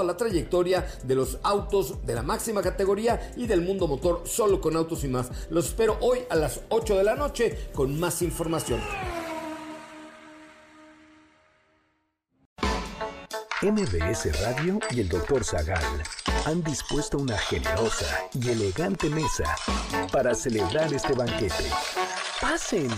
toda la trayectoria de los autos de la máxima categoría y del mundo motor solo con autos y más. Los espero hoy a las 8 de la noche con más información. MBS Radio y el Dr. Zagal han dispuesto una generosa y elegante mesa para celebrar este banquete. ¡Pasen!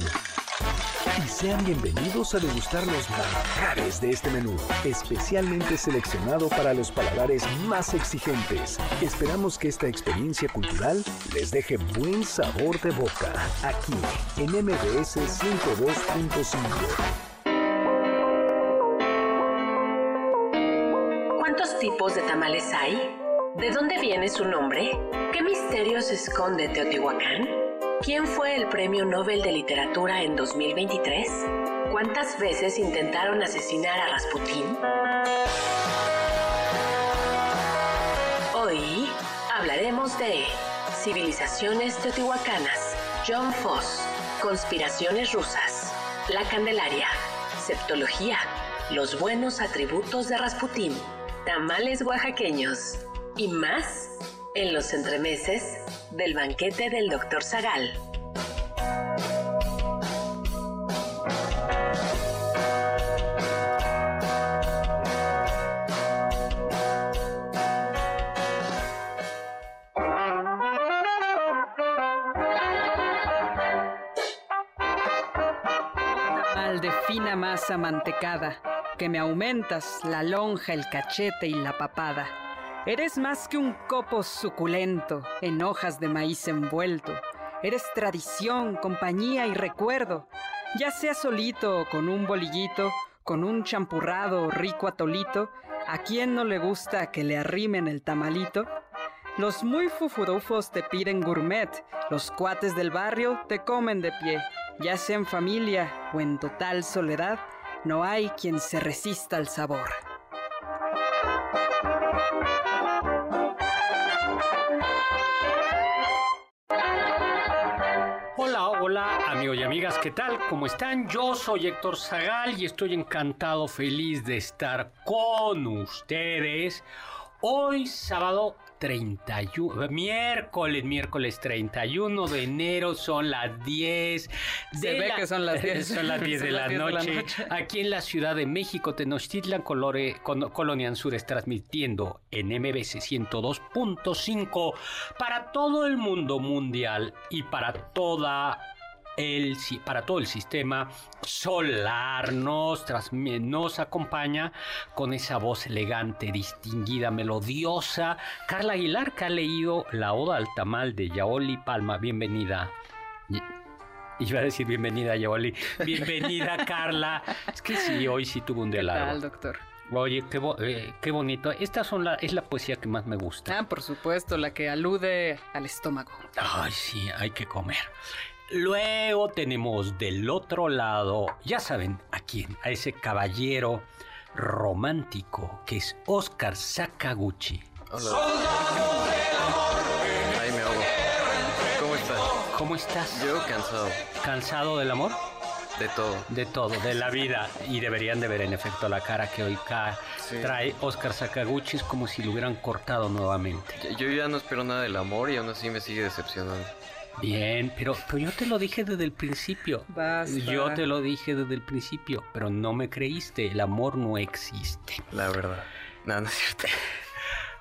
Y sean bienvenidos a degustar los manjares de este menú, especialmente seleccionado para los paladares más exigentes. Esperamos que esta experiencia cultural les deje buen sabor de boca, aquí en MBS 102.5. ¿Cuántos tipos de tamales hay? ¿De dónde viene su nombre? ¿Qué misterios esconde Teotihuacán? ¿Quién fue el Premio Nobel de Literatura en 2023? ¿Cuántas veces intentaron asesinar a Rasputín? Hoy hablaremos de civilizaciones teotihuacanas, John Foss, conspiraciones rusas, la Candelaria, septología, los buenos atributos de Rasputín, tamales oaxaqueños y más en los entremeses del banquete del Dr. Zagal. Masa mantecada, que me aumentas la lonja, el cachete y la papada Eres más que un copo suculento en hojas de maíz envuelto. Eres tradición, compañía y recuerdo. Ya sea solito o con un bolillito, con un champurrado rico atolito, ¿a quién no le gusta que le arrimen el tamalito? Los muy fufurufos te piden gourmet, los cuates del barrio te comen de pie, ya sea en familia o en total soledad, no hay quien se resista al sabor. Hola amigos y amigas, ¿qué tal? ¿Cómo están? Yo soy Héctor Zagal y estoy encantado, feliz de estar con ustedes. Hoy sábado 31, miércoles, miércoles 31 de enero, son las 10. Se ve que son las 10. Son las 10 de, la, noche. Aquí en la Ciudad de México, Tenochtitlan, Colore, Colonia Anzures, transmitiendo en MBC 102.5 para todo el mundo mundial y para toda el, para todo el sistema solar nos, nos acompaña con esa voz elegante, distinguida, melodiosa. Carla Aguilar, que ha leído la Oda al Tamal de Yaoli Palma. Bienvenida. Iba a decir bienvenida, Yaoli. Bienvenida, Carla. Es que sí, hoy sí tuvo un día largo. doctor? Oye, qué, eh, qué, bonito. Esta son la, es la poesía que más me gusta. Ah, por supuesto, la que alude al estómago. Ay, sí, hay que comer. Luego tenemos del otro lado, ya saben a quién, a ese caballero romántico que es Oscar Sakaguchi. Hola. Ahí me ahogo. ¿Cómo estás? ¿Cómo estás? Yo cansado. ¿Cansado del amor? De todo. De todo, de la vida. Y deberían de ver en efecto la cara que hoy trae Oscar Sakaguchi. Es como si lo hubieran cortado nuevamente. Yo ya no espero nada del amor y aún así me sigue decepcionando. Bien, pero, yo te lo dije desde el principio. Yo te lo dije desde el principio, pero no me creíste. El amor no existe. La verdad. No, no es cierto.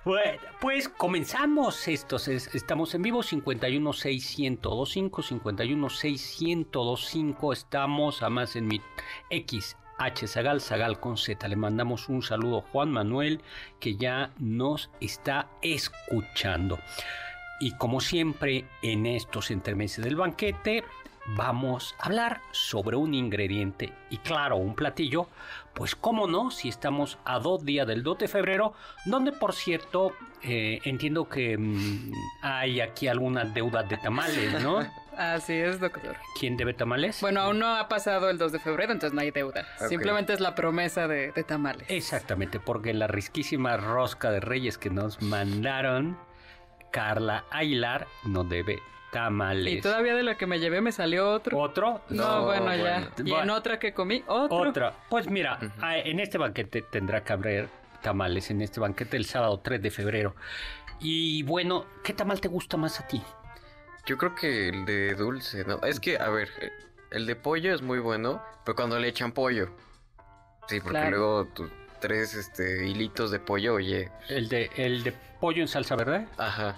Bueno, pues comenzamos estos. Estamos en vivo 5161025, 5161025. Estamos además en mi X H Zagal, Zagal con Z. Le mandamos un saludo a Juan Manuel que ya nos está escuchando. Y como siempre en estos entremeses del banquete, vamos a hablar sobre un ingrediente y claro, un platillo, pues cómo no, si estamos a dos días del 2 de febrero, donde por cierto eh, entiendo que mm, hay aquí algunas deudas de tamales, ¿no? Así es, doctor. ¿Quién debe tamales? Bueno, aún no ha pasado el 2 de febrero, entonces no hay deuda. Simplemente es la promesa de, de tamales. Exactamente, porque la risquísima rosca de reyes que nos mandaron, Carla Aguilar, no debe tamales. Y todavía de lo que me llevé me salió otro. ¿Otro? No, No, bueno, ya. bueno. Y en otra que comí, otro. Otra. Pues mira, ah, en este banquete tendrá que haber tamales, en este banquete el sábado 3 de febrero. Y bueno, ¿qué tamal te gusta más a ti? Yo creo que el de dulce, ¿no? Es que, a ver, el de pollo es muy bueno, pero cuando le echan pollo. Sí, porque Claro. luego tus tres este, hilitos de pollo, oye. El de, el de pollo en salsa, ¿verdad? Ajá.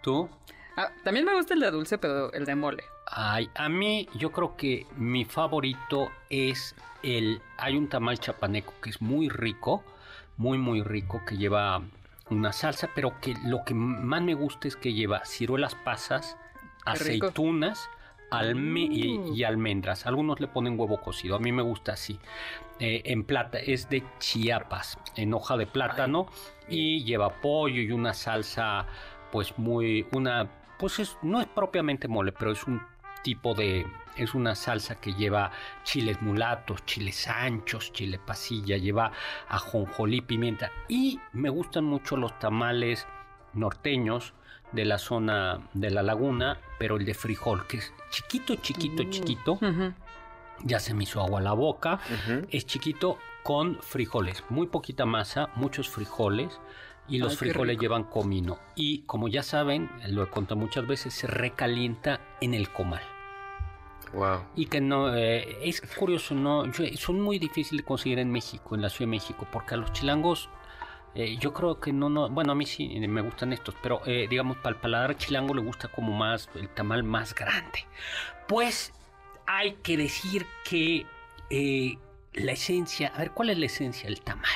¿Tú? Ah, también me gusta el de dulce, pero el de mole. Ay, a mí yo creo que mi favorito es el... Hay un tamal chapaneco que es muy rico, muy muy rico, que lleva una salsa, pero que lo que más me gusta es que lleva ciruelas pasas, aceitunas alme- y, Mm. y almendras. Algunos le ponen huevo cocido, a mí me gusta así. Eh, en plata, es de Chiapas, en hoja de plátano y lleva pollo y una salsa pues muy, una, pues es- no es propiamente mole, pero es un tipo de, es una salsa que lleva chiles mulatos, chiles anchos, chile pasilla, lleva ajonjolí, pimienta y me gustan mucho los tamales norteños de la zona de la laguna, pero el de frijol, que es chiquito, chiquito, Mm. chiquito, ya se me hizo agua la boca, es chiquito con frijoles, muy poquita masa, muchos frijoles y los Ay, frijoles llevan comino y como ya saben, lo he contado muchas veces, se recalienta en el comal. Wow. Y que no, eh, es curioso, no, son muy difíciles de conseguir en México, en la Ciudad de México, porque a los chilangos, eh, yo creo que no, no, bueno, a mí sí eh, me gustan estos, pero eh, digamos, para el paladar chilango le gusta como más, el tamal más grande. Pues hay que decir que eh, la esencia, a ver, ¿cuál es la esencia del tamal?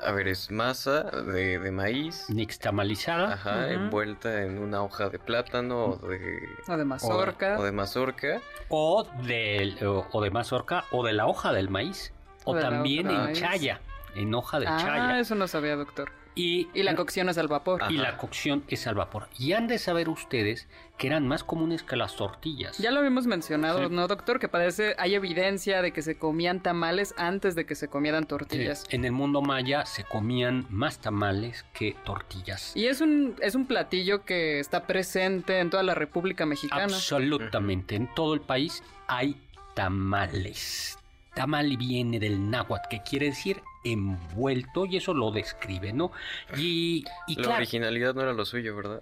A ver, es masa de, de maíz. Nixtamalizada. Ajá, envuelta en una hoja de plátano o de, O de mazorca. o de mazorca. o, del- o, o de mazorca o de la hoja del maíz o, O de la también en maíz. chaya, en hoja de ah, chaya. eso no sabía, doctor. Y, Y la cocción es al vapor. Ah. y Ajá. la cocción es al vapor. Y han de saber ustedes que eran más comunes que las tortillas. Ya lo habíamos mencionado, Sí. ¿no, doctor? Que parece, hay evidencia de que se comían tamales antes de que se comieran tortillas. En el mundo maya se comían más tamales que tortillas. Y es un, es un platillo que está presente en toda la República Mexicana. Absolutamente. En todo el país hay tamales. Tamal viene del náhuatl, que quiere decir envuelto, y eso lo describe, ¿no? Y, y La claro, originalidad no era lo suyo, ¿verdad?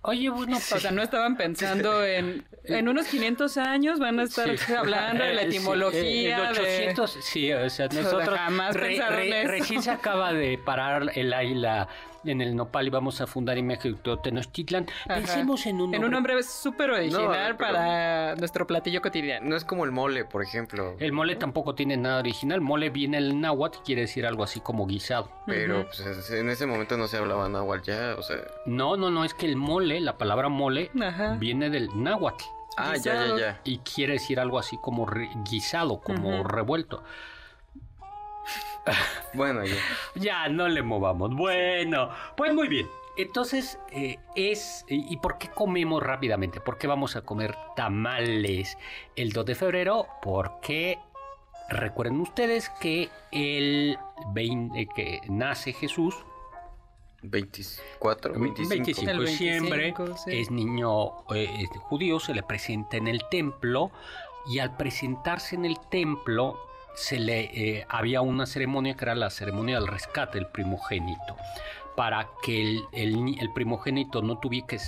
oye, bueno, O sea, no estaban pensando en... En unos 500 años van a estar Sí. hablando de la Eh, sí, etimología, en de... 800, sí, o sea, O sea, nosotros jamás pensaron eso. recién se acaba de parar el águila en el nopal y vamos a fundar en México Tenochtitlan. Ajá. Pensemos en un En un nombre súper original para nuestro platillo cotidiano. No es como el mole, por ejemplo. El mole tampoco tiene nada original. Mole viene del náhuatl, quiere decir algo así como guisado. Pero pues, es- en ese momento no se hablaba náhuatl ya, o sea... No, no, no, es que el mole, la palabra mole, Ajá. viene del náhuatl Ah, ya, ya, ya. y quiere decir algo así como re- guisado, como revuelto. Bueno, ya. Ya, no le movamos. Bueno, pues muy bien. Entonces, eh, es... ¿Y por qué comemos rápidamente? ¿Por qué vamos a comer tamales el 2 de febrero? Porque recuerden ustedes que el 20, eh, que nace Jesús 24, 25. 25 El de diciembre 25, sí. es niño eh, es judío, se le presenta en el templo y al presentarse en el templo se le eh, había una ceremonia que era la ceremonia del rescate del primogénito para que el, el ni- el primogénito no tuviera que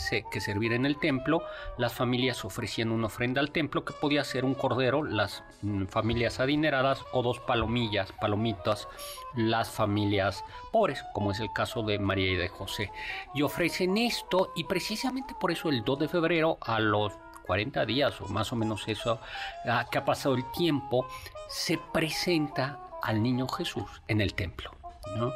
servir en el templo, las familias ofrecían una ofrenda al templo que podía ser un cordero, las mm, familias adineradas, o dos palomillas, palomitas, las familias pobres, como es el caso de María y de José. Y ofrecen esto, y precisamente por eso el 2 de febrero, a los 40 días o más o menos eso, ah, que ha pasado el tiempo, se presenta al niño Jesús en el templo. ¿no?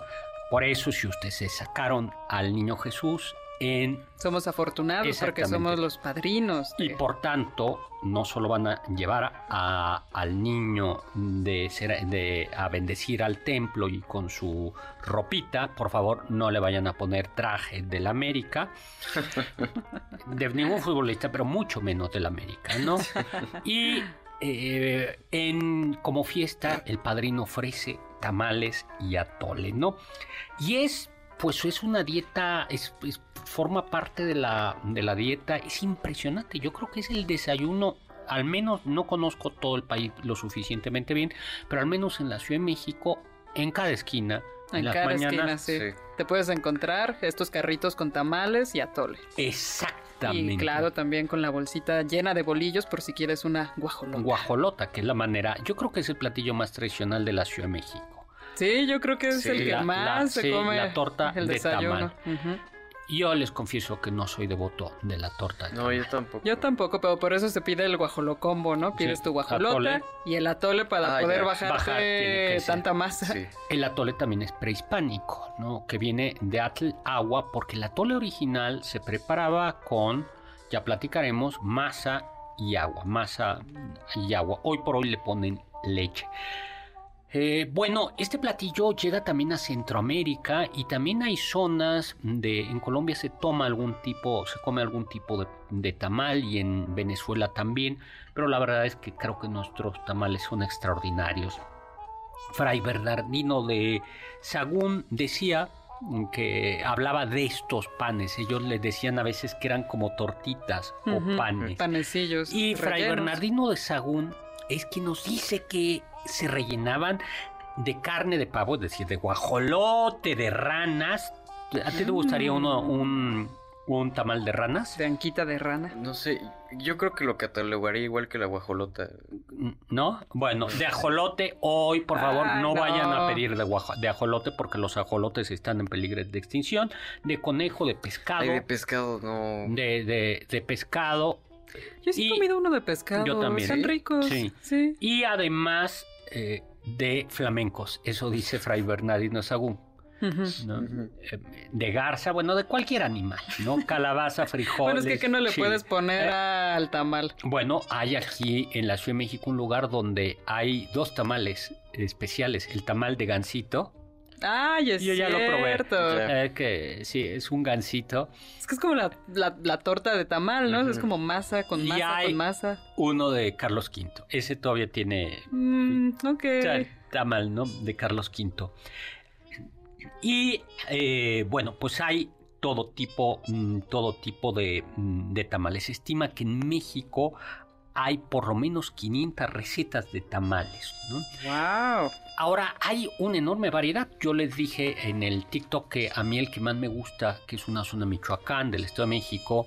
Por eso, si ustedes se sacaron al niño Jesús en somos afortunados porque somos los padrinos. Y por tanto, no solo van a llevar a, al niño de, de, a bendecir al templo y con su ropita, por favor, no le vayan a poner traje del América, de ningún futbolista, pero mucho menos del América, ¿no? Y eh, en, como fiesta, el padrino ofrece tamales y atole, ¿no? Y es pues es una dieta, es, forma parte de la, de la dieta, es impresionante. Yo creo que es el desayuno al menos no conozco todo el país lo suficientemente bien, pero al menos en la Ciudad de México, en cada esquina, en, las mañanas, sí. te puedes encontrar estos carritos con tamales y atole. Exactamente. Y claro, también con la bolsita llena de bolillos por si quieres una guajolota. Guajolota, que es la manera, yo creo que es el platillo más tradicional de la Ciudad de México. Sí, yo creo que es el que más se come. La torta el de tamal. Yo les confieso que no soy devoto de la torta. no, yo tampoco. Yo tampoco, pero por eso se pide el guajolocombo, ¿no? Pides tu guajolota y el atole para ah, poder bajarte tanta masa. El atole también es prehispánico, ¿no? Que viene de atl agua, porque el atole original se preparaba con, ya platicaremos, masa y agua. Masa y agua. Hoy por hoy le ponen leche. Eh, bueno, este platillo llega también a Centroamérica y también hay zonas de en Colombia se toma algún tipo, se come algún tipo de, tamal y en Venezuela también, pero la verdad es que creo que nuestros tamales son extraordinarios. Fray Bernardino de Sagún decía que hablaba de estos panes. Ellos le decían a veces que eran como tortitas o panes. Panecillos. Y Fray Bernardino de Sagún es que nos dice que se rellenaban de carne de pavo, es decir, de guajolote, de ranas. ¿A ti te gustaría uno, un, un tamal de ranas? De anquita de rana. No sé, yo creo que lo catalogaría igual que la guajolota. ¿No? Bueno, de ajolote, hoy por favor ah, no, vayan a pedir de, de ajolote porque los ajolotes están en peligro de extinción. De conejo, de pescado. de pescado, no. De, de, de pescado. Yo sí he comido uno de pescado. Yo también. Están ricos. Sí. Y además eh, de flamencos, eso dice Fray Bernardino Sagún. Eh, de garza, bueno, de cualquier animal, ¿no? Calabaza, frijoles. bueno, es que, no le puedes poner eh, al tamal. Bueno, hay aquí en la Ciudad de México un lugar donde hay dos tamales especiales: el tamal de gansito Ay, es Yo ya lo probé. Eh, que sí, es un gansito. Es que es como la, la, torta de tamal, ¿no? Es como masa con masa con masa. Uno de Carlos V. Ese todavía tiene. Mm, ok. tamal, ¿no? De Carlos V. Y eh, bueno, pues hay todo tipo, mm, todo tipo de, mm, de tamales. Se estima que en México hay por lo menos 500 recetas de tamales. ¿no? ¡Wow! Ahora hay una enorme variedad. Yo les dije en el TikTok que a mí el que más me gusta, que es una zona Michoacán del Estado de México,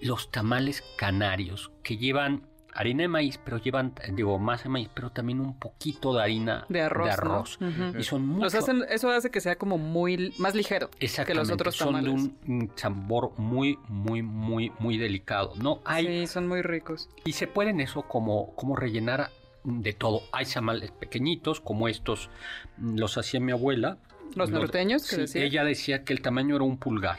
los tamales canarios, que llevan harina de maíz, pero llevan, digo, masa de maíz, pero también un poquito de harina de arroz. Y son muy... eso hace que sea como muy más ligero que los otros tamales. Son de un, sabor muy, muy, muy, muy delicado. No hay. Sí, son muy ricos. Y se pueden eso como, como rellenar de todo. Hay tamales pequeñitos, como estos, los hacía mi abuela. Los norteños, que decía. Ella decía que el tamaño era un pulgar.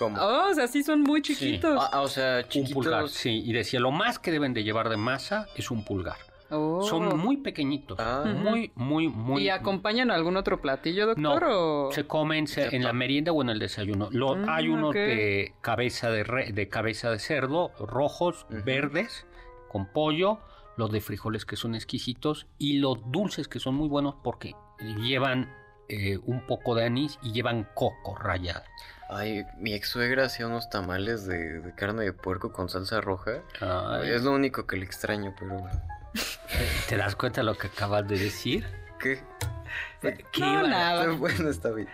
Oh, o sea, sí son muy chiquitos. Ah, o sea, chiquitos. Un pulgar, sí. Y decía, lo más que deben de llevar de masa es un pulgar. Son oh. muy pequeñitos, ah. muy, muy, muy. ¿Y acompañan algún otro platillo, doctor? No, se comen en la merienda o en el desayuno. Lo, mm, hay unos de cabeza de, de cabeza de cerdo, rojos, verdes, con pollo, los de frijoles que son exquisitos y los dulces que son muy buenos porque llevan eh, un poco de anís y llevan coco rallado. Ay, mi ex suegra hacía unos tamales de, carne de puerco con salsa roja. Es lo único que le extraño, pero. ¿Te das cuenta de lo que acabas de decir? ¿Qué? ¿Qué no, nada. Bueno, está bien.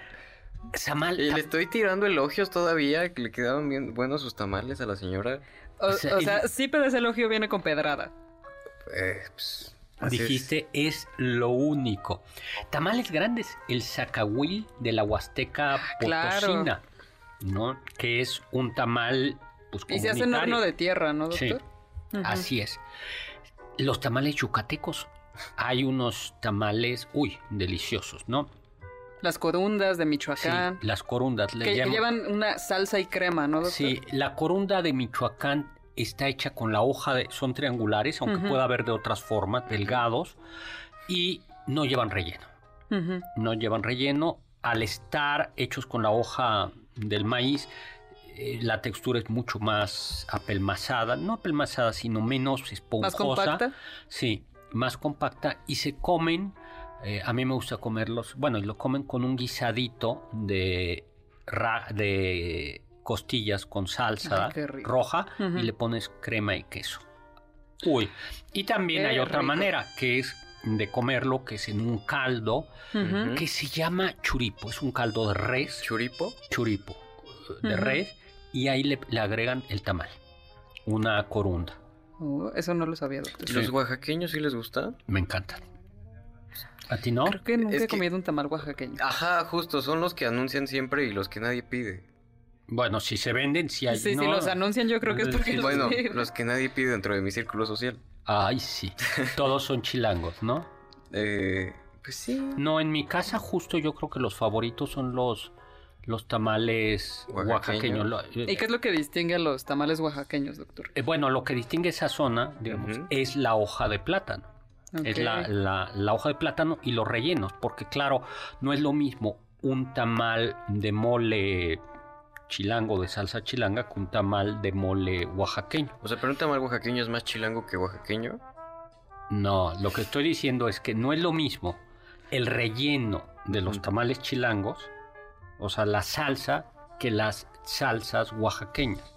Samal, y le estoy tirando elogios todavía, que le quedaban bien buenos sus tamales a la señora. O, sea, sí, pero ese elogio viene con pedrada. Eh, pues, Dijiste es. lo único. Tamales grandes, el zacahuil de la Huasteca Potosina. ¿No? Que es un tamal pues, Y se hace en horno de tierra, ¿no, doctor? Sí, así es. Los tamales yucatecos, hay unos tamales, uy, deliciosos, ¿no? Las corundas de Michoacán. Sí, las corundas. Le que llevan una salsa y crema, ¿no, doctor? Sí, la corunda de Michoacán está hecha con la hoja de... Son triangulares, aunque pueda haber de otras formas, delgados, y no llevan relleno. No llevan relleno. Al estar hechos con la hoja del maíz, eh, la textura es mucho más apelmazada, no apelmazada, sino menos esponjosa. ¿Más compacta? Sí, más compacta y se comen, eh, a mí me gusta comerlos, bueno, y lo comen con un guisadito de, de costillas con salsa roja y le pones crema y queso. Uy, y también hay otra manera que es de comerlo, que es en un caldo que se llama churipo, es un caldo de res. ¿Churipo? Churipo, de res, y ahí le, agregan el tamal, una corunda. Oh, eso no lo sabía, doctor. ¿Los oaxaqueños sí les gusta? Me encantan. ¿A ti no? Creo que nunca he comido un tamal oaxaqueño. Ajá, justo, son los que anuncian siempre y los que nadie pide. Bueno, si se venden, si hay... Sí, si los anuncian yo creo que es porque los Bueno, los que nadie pide dentro de mi círculo social. Ay, sí. Todos son chilangos, ¿no? Eh, pues sí. No, en mi casa justo yo creo que los favoritos son los los tamales oaxaqueños. Eh, ¿Y qué es lo que distingue a los tamales oaxaqueños, doctor? Eh, bueno, lo que distingue esa zona, digamos, es la hoja de plátano. Es la, la, hoja de plátano y los rellenos, porque claro, no es lo mismo un tamal de mole chilango de salsa chilanga un tamal de mole oaxaqueño. O sea, pero un tamal oaxaqueño es más chilango que oaxaqueño. No, lo que estoy diciendo es que no es lo mismo el relleno de los tamales chilangos o sea, la salsa que las salsas oaxaqueñas.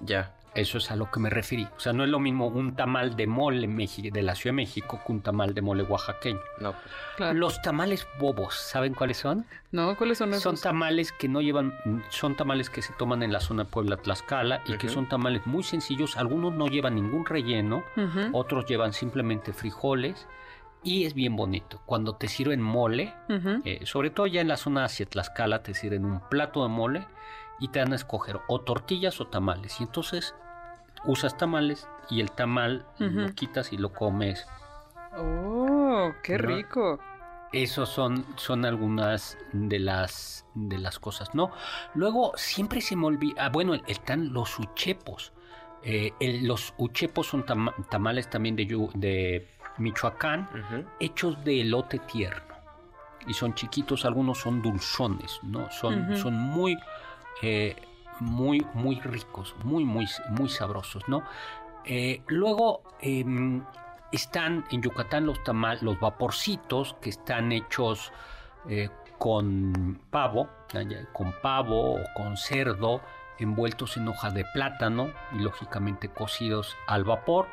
Ya. Eso es a lo que me referí. O sea, no es lo mismo un tamal de mole de la Ciudad de México que un tamal de mole oaxaqueño. No. Pues. Los tamales bobos, ¿saben cuáles son? No, ¿cuáles son esos? Son tamales que no llevan, son tamales que se toman en la zona de Puebla Tlaxcala y que son tamales muy sencillos. Algunos no llevan ningún relleno, otros llevan simplemente frijoles y es bien bonito. Cuando te sirven mole, eh, sobre todo ya en la zona hacia Tlaxcala, te sirven un plato de mole y te dan a escoger o tortillas o tamales. Y entonces usas tamales y el tamal lo quitas y lo comes. ¡Oh, qué rico! Esos son, son algunas de las, de las cosas, ¿no? Luego siempre se me olvida, ah, bueno, están los uchepos. Eh, los uchepos son tamales también de, de Michoacán, hechos de elote tierno. Y son chiquitos, algunos son dulzones, ¿no? Son, son muy, eh, muy, muy ricos, muy, muy, muy sabrosos, ¿no? Eh, luego em, están en Yucatán los tamal, los vaporcitos que están hechos eh, con pavo, con pavo o con cerdo, envueltos en hoja de plátano y lógicamente cocidos al vapor.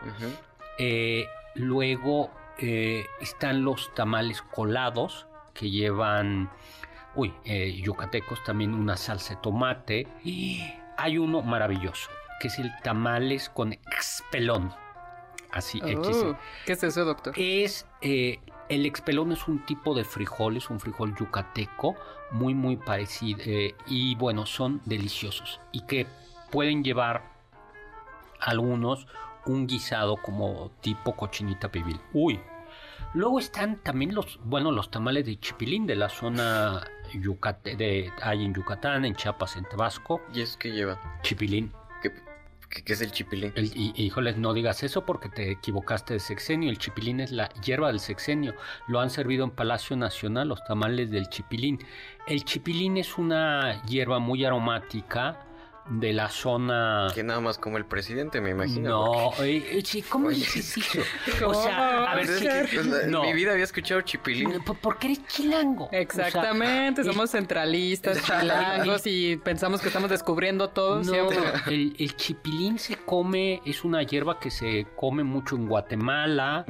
Luego eh, están los tamales colados que llevan, uy, eh, yucatecos también una salsa de tomate. Y hay uno maravilloso, que es el tamales con expelón. Así, oh, ¿Qué es eso, doctor? Es, eh, el expelón es un tipo de frijol, es un frijol yucateco, muy, muy parecido. y bueno, son deliciosos. Y que pueden llevar algunos un guisado como tipo cochinita pibil. Uy. Luego están también los, bueno, los tamales de chipilín de la zona Yucate, de, hay en Yucatán, en Chiapas, en Tabasco. ¿Y es que lleva? Chipilín. ¿Qué, qué, es el chipilín? y, híjoles, no digas eso porque te equivocaste de sexenio. El chipilín es la hierba del sexenio. Lo han servido en Palacio Nacional los tamales del chipilín. El chipilín es una hierba muy aromática de la zona. Que nada más como el presidente, me imagino. No, eh, eh, ¿cómo dices eso? O sea, a ver, si pues, no. mi vida había escuchado chipilín. Porque eres chilango. Exactamente, somos centralistas, chilangos y pensamos que estamos descubriendo todo. No, el, el, chipilín se come, es una hierba que se come mucho en Guatemala,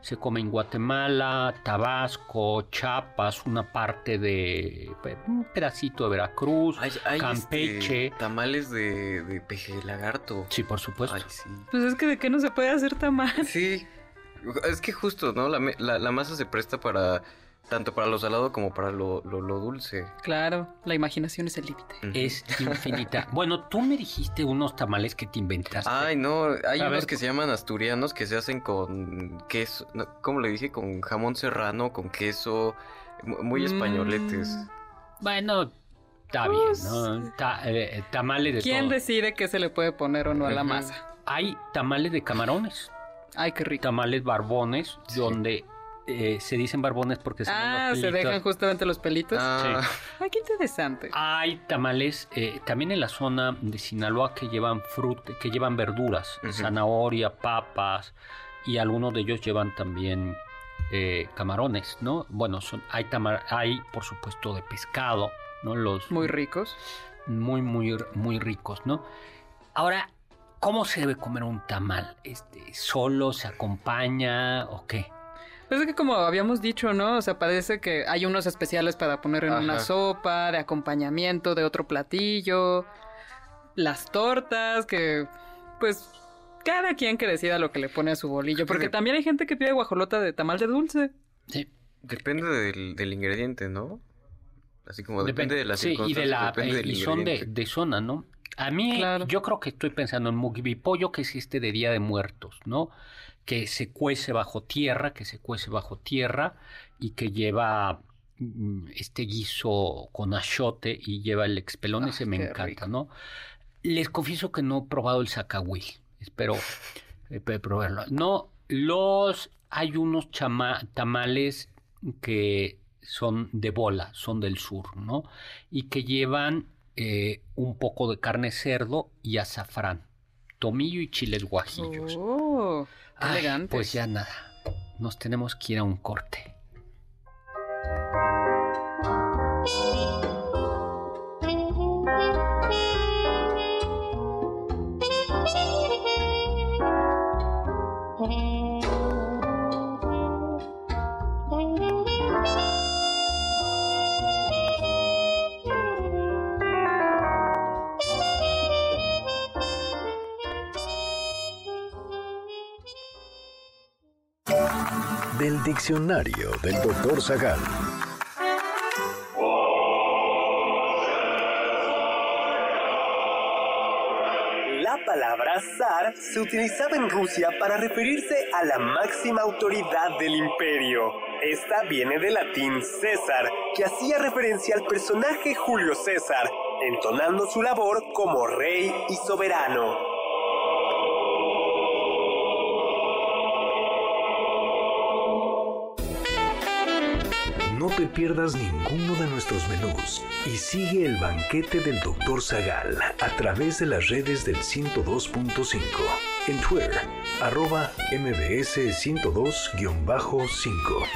se come en Guatemala, Tabasco, Chiapas, una parte de un pedacito de Veracruz, este, Campeche. tamales de, de peje lagarto. Sí, por supuesto. Pues es que de qué no se puede hacer tamal. Sí, es que justo, ¿no? La, masa se presta para tanto para lo salado como para lo, dulce. Claro, la imaginación es el límite. Es infinita. bueno, tú me dijiste unos tamales que te inventaste. Ay, no, hay unos que se llaman asturianos que se hacen con queso, ¿cómo le dije? Con jamón serrano, con queso, muy españoletes. Mm, bueno, está bien, Pues, ¿no? Ta- eh, tamales de ¿Quién todo. decide qué se le puede poner o no a la masa? Hay tamales de camarones, Ay, qué rico. tamales barbones, donde eh, se dicen barbones porque se Ah, los se pelitos. dejan justamente los pelitos. Ah, Ay, qué interesante. Hay tamales eh, también en la zona de Sinaloa que llevan fruta, que llevan verduras, zanahoria, papas y algunos de ellos llevan también eh, camarones, ¿no? Bueno, son, hay tamar, hay por supuesto de pescado, ¿no? Los Muy ricos. muy muy muy ricos, ¿no? Ahora, ¿cómo se debe comer un tamal? Este, solo se acompaña o qué? Pues es que como habíamos dicho, ¿no? O sea, parece que hay unos especiales para poner en una sopa, de acompañamiento de otro platillo, las tortas, que pues cada quien que decida lo que le pone a su bolillo, porque que- también hay gente que pide guajolota de tamal de dulce. Sí. depende del, del ingrediente, ¿no? Así como depende, de las sí, y de la depende eh, del y son de, de zona, ¿no? A mí, Claro. yo creo que estoy pensando en mugibipollo, que es este de Día de Muertos, ¿no? Que se cuece bajo tierra, que se cuece bajo tierra y que lleva mm, este guiso con achote y lleva el expelón, Ay, ese me encanta, rico. ¿no? Les confieso que no he probado el zacahuil, espero eh, probarlo. No, los hay unos chama- tamales que son de bola, son del sur, ¿no? Y que llevan eh, un poco de carne cerdo y azafrán, tomillo y chiles guajillos. Oh, qué Ay, elegante. Pues ya nada, nos tenemos que ir a un corte. Diccionario del doctor Zagal. La palabra zar se utilizaba en Rusia para referirse a la máxima autoridad del imperio. Esta viene del latín César, que hacía referencia al personaje Julio César, entonando su labor como rey y soberano. Te pierdas ninguno de nuestros menús y sigue el banquete del Dr. Zagal a través de las redes del 102.5. En Twitter, arroba mbs 102-5.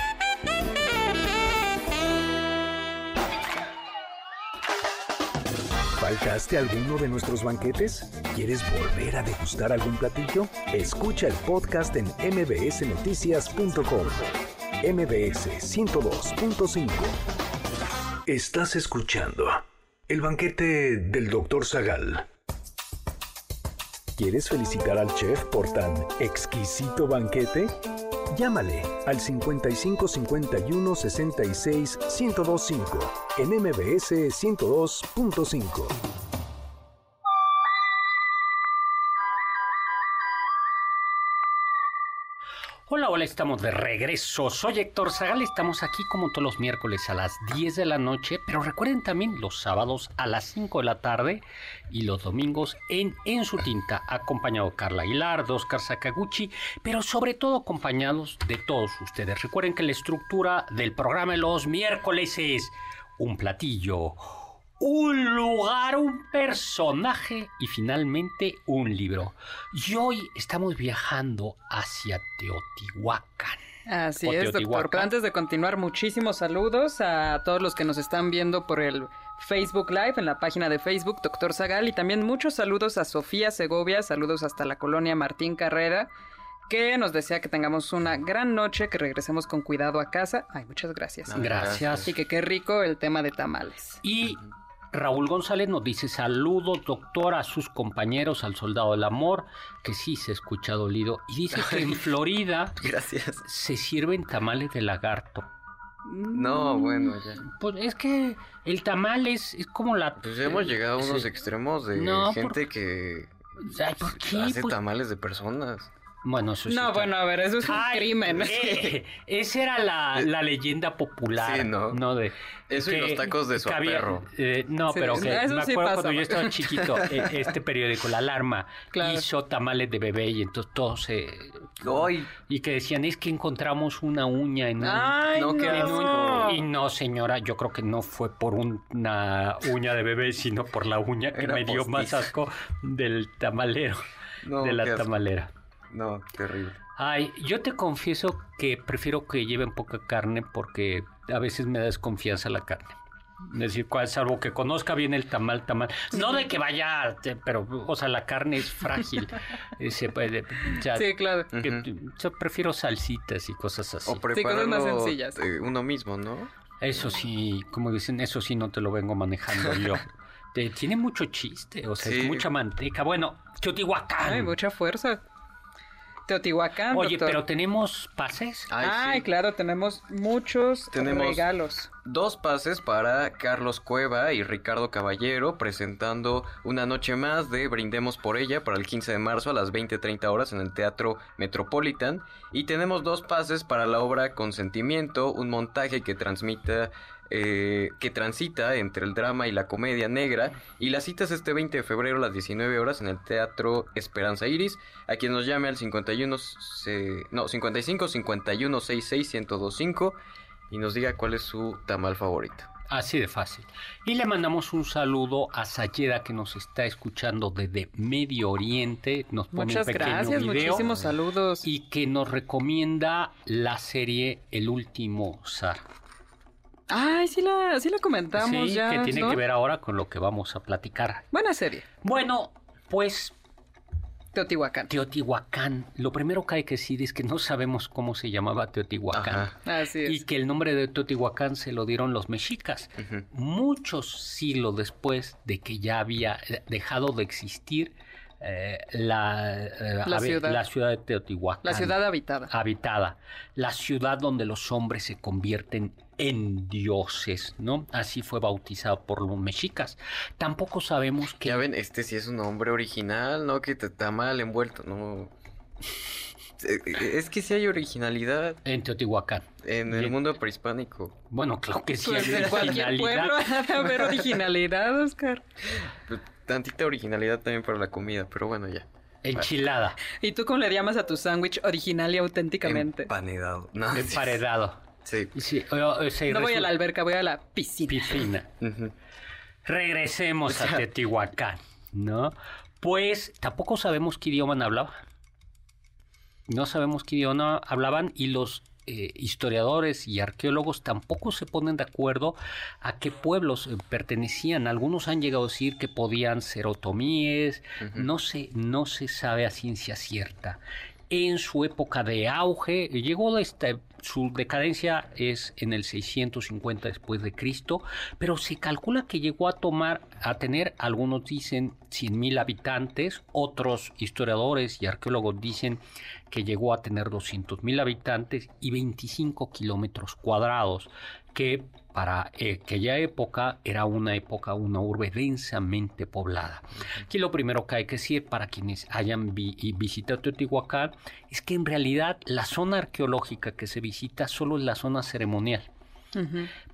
¿Faltaste alguno de nuestros banquetes? ¿Quieres volver a degustar algún platillo? Escucha el podcast en mbsnoticias.com. MBS 102.5. Estás escuchando el banquete del Dr. Zagal. ¿Quieres felicitar al chef por tan exquisito banquete? Llámale al 55 51 66 1025 en MBS 102.5. Hola, hola, estamos de regreso. Soy Héctor Zagal, estamos aquí como todos los miércoles a las 10 de la noche, pero recuerden también los sábados a las 5 de la tarde y los domingos en En su tinta, acompañado de Carla Aguilar, de Oscar Sakaguchi, pero sobre todo acompañados de todos ustedes. Recuerden que la estructura del programa los miércoles es un platillo, un lugar, un personaje y finalmente un libro. Y hoy estamos viajando hacia Teotihuacán. Así o es, doctor. Pero antes de continuar, muchísimos saludos a todos los que nos están viendo por el Facebook Live, en la página de Facebook, doctor Zagal, y también muchos saludos a Sofía Segovia, saludos hasta la colonia Martín Carrera, que nos desea que tengamos una gran noche, que regresemos con cuidado a casa. Ay, muchas gracias. Gracias. Y que qué rico el tema de tamales. Y Raúl González nos dice saludos, doctor, a sus compañeros, al soldado del amor, que sí se escucha dolido. Y dice que en Florida Gracias. se sirven tamales de lagarto. No, bueno, ya. Pues es que el tamal es, es como la... Pues ya hemos llegado a unos Sí. extremos de No, gente por- que Ay, ¿por qué? hace Pues- tamales de personas. Bueno, eso sí No, está- bueno, a ver, eso es un Ay, crimen. eh, esa era la, la leyenda popular. Sí, ¿no? De, Eso y los tacos de su había- perro. eh, no, Sí, pero que eso me sí acuerdo pasa. cuando yo estaba chiquito, eh, este periódico, La Alarma, Claro. hizo tamales de bebé y entonces todos se... Ay, Y que decían, es que encontramos una uña en un... Ay, No, en asco. un- y no, señora, yo creo que no fue por una uña de bebé, sino por la uña que Era me dio más asco del tamalero, No, de la tamalera. No, terrible. Ay, yo te confieso que prefiero que lleven poca carne porque a veces me da desconfianza la carne. Es decir, cual- salvo que conozca bien el tamal, tamal. No de que vaya, te- pero, o sea, la carne es frágil. Eh, se puede- Sí, claro. que- yo prefiero salsitas y cosas así. O cosas más sencillas. eh, uno mismo, ¿no? Eso sí, como dicen, eso sí no te lo vengo manejando yo. Te- tiene mucho chiste, o sea, es mucha manteca. Bueno, Teotihuacán. Ay, mucha fuerza. Teotihuacán, Oye, doctor. pero tenemos pases. Ay, Ay, sí. claro, tenemos muchos Tenemos- regalos. Dos pases para Carlos Cueva y Ricardo Caballero presentando una noche más de Brindemos por ella para el 15 de marzo a las 20.30 horas en el Teatro Metropolitan. Y tenemos dos pases para la obra Consentimiento, un montaje que transmita... eh, que transita entre el drama y la comedia negra y la cita es este 20 de febrero a las 19 horas en el Teatro Esperanza Iris a quien nos llame al 51 se- no 55 51 66 1025 y nos diga cuál es su tamal favorito. Así de fácil. Y le mandamos un saludo a Sayeda que nos está escuchando desde Medio Oriente. Nos pone Muchas un pequeño gracias, video. muchísimos saludos. Y que nos recomienda la serie El último zar. Ay, sí la, sí la comentamos Sí, ya. que tiene ¿no? que ver ahora con lo que vamos a platicar. Buena serie. Bueno, pues Teotihuacán. Teotihuacán. Lo primero que hay que decir es que no sabemos cómo se llamaba Teotihuacán. Ajá. Así es. Y que el nombre de Teotihuacán se lo dieron los mexicas. Muchos siglos después de que ya había eh, dejado de existir eh, la, eh, La ciudad. la ciudad de Teotihuacán. La ciudad habitada. habitada. La ciudad donde los hombres se convierten en dioses, ¿no? Así fue bautizado por los mexicas. Tampoco sabemos que... Ya ven, este sí es un nombre original, ¿no? Que te está mal envuelto, ¿no? Eh, eh, Es que sí hay originalidad En Teotihuacán. en el mundo prehispánico. Bueno, claro que sí Pues hay en originalidad. pueblo haber originalidad, Oscar. Pues, Tantita originalidad también para la comida, pero bueno, ya. Enchilada, ¿Y tú cómo le llamas a tu sándwich original y auténticamente? Emparedado. No, emparedado. Sí. Sí, o- o sea, No voy a la alberca, voy a la piscina. Regresemos a Teotihuacán, ¿no? Pues tampoco sabemos qué idioma hablaba. No sabemos qué idioma hablaban y los eh, historiadores y arqueólogos tampoco se ponen de acuerdo a qué pueblos eh, pertenecían. Algunos han llegado a decir que podían ser otomíes, no, se, no se sabe a ciencia cierta. En su época de auge, llegó de esta, su decadencia es en el 650 después de Cristo, pero se calcula que llegó a tomar, a tener, algunos dicen 100.000 habitantes, otros historiadores y arqueólogos dicen que llegó a tener 200.000 habitantes y 25 kilómetros cuadrados, que para eh, aquella época era una época, una urbe densamente poblada. Aquí lo primero que hay que decir para quienes hayan vi- visitado Teotihuacán es que en realidad la zona arqueológica que se visita solo es la zona ceremonial.